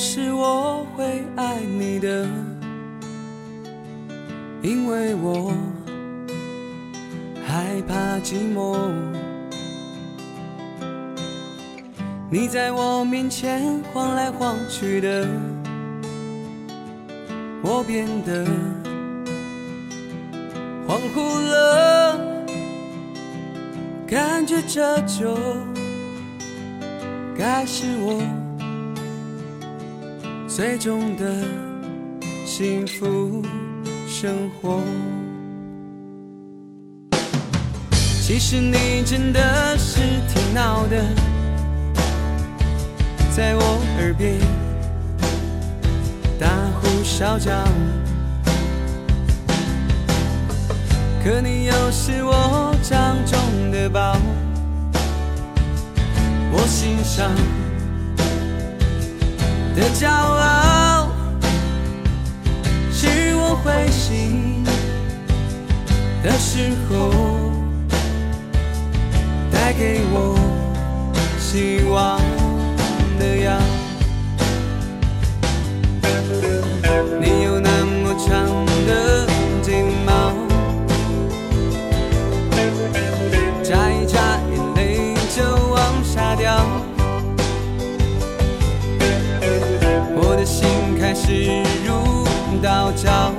是我会爱你的因为我害怕寂寞你在我面前晃来晃去的我变得恍惚了感觉这就该是我。最终的幸福生活。其实你真的是挺闹的。在我耳边大呼小叫，可你又是我掌中的宝，我心上的骄傲，是我灰心的时候带给我希望。开始如刀绞，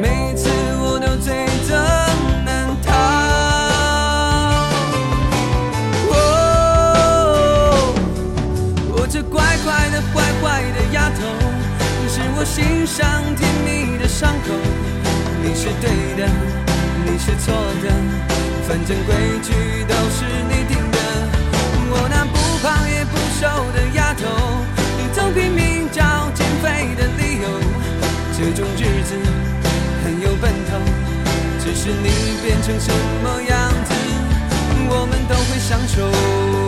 每次我都罪责难逃。哦，我这乖乖的乖乖的丫头，是我心上甜蜜的伤口。你是对的，你是错的，反正规矩都是你。不知你变成什么样子，我们都会相守。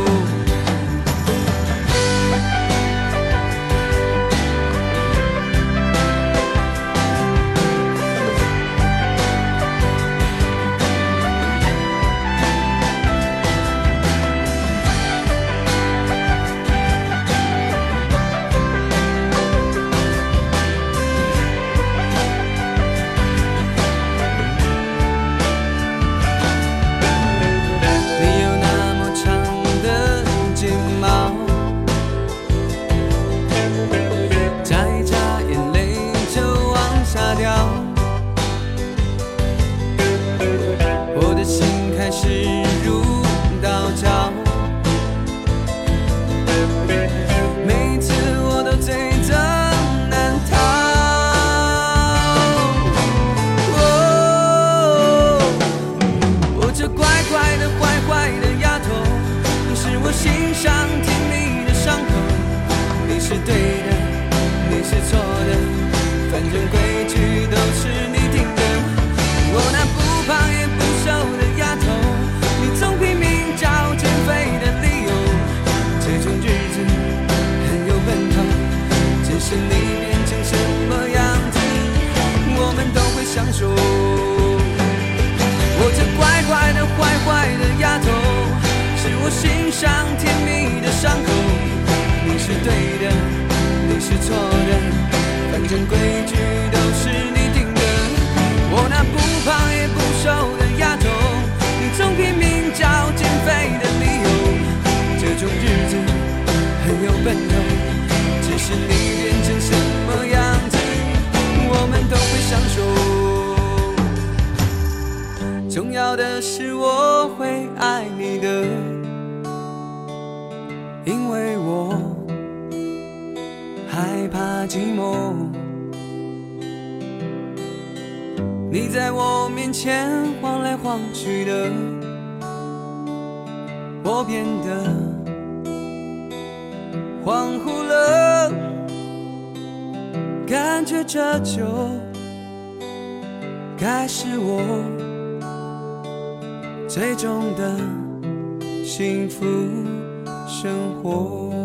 规矩都是你定的我那不胖也不瘦的丫头你总拼命找减肥的理由这种日子很有奔头只是你变成什么样子我们都会相守我这乖乖的坏坏的丫头是我心上甜蜜的伤口你是对的你是错的反正规是你变成什么样子，我们都会相处。重要的是我会爱你的，因为我害怕寂寞。你在我面前晃来晃去的，我变得恍惚了。感觉这就该是我。最终的幸福生活。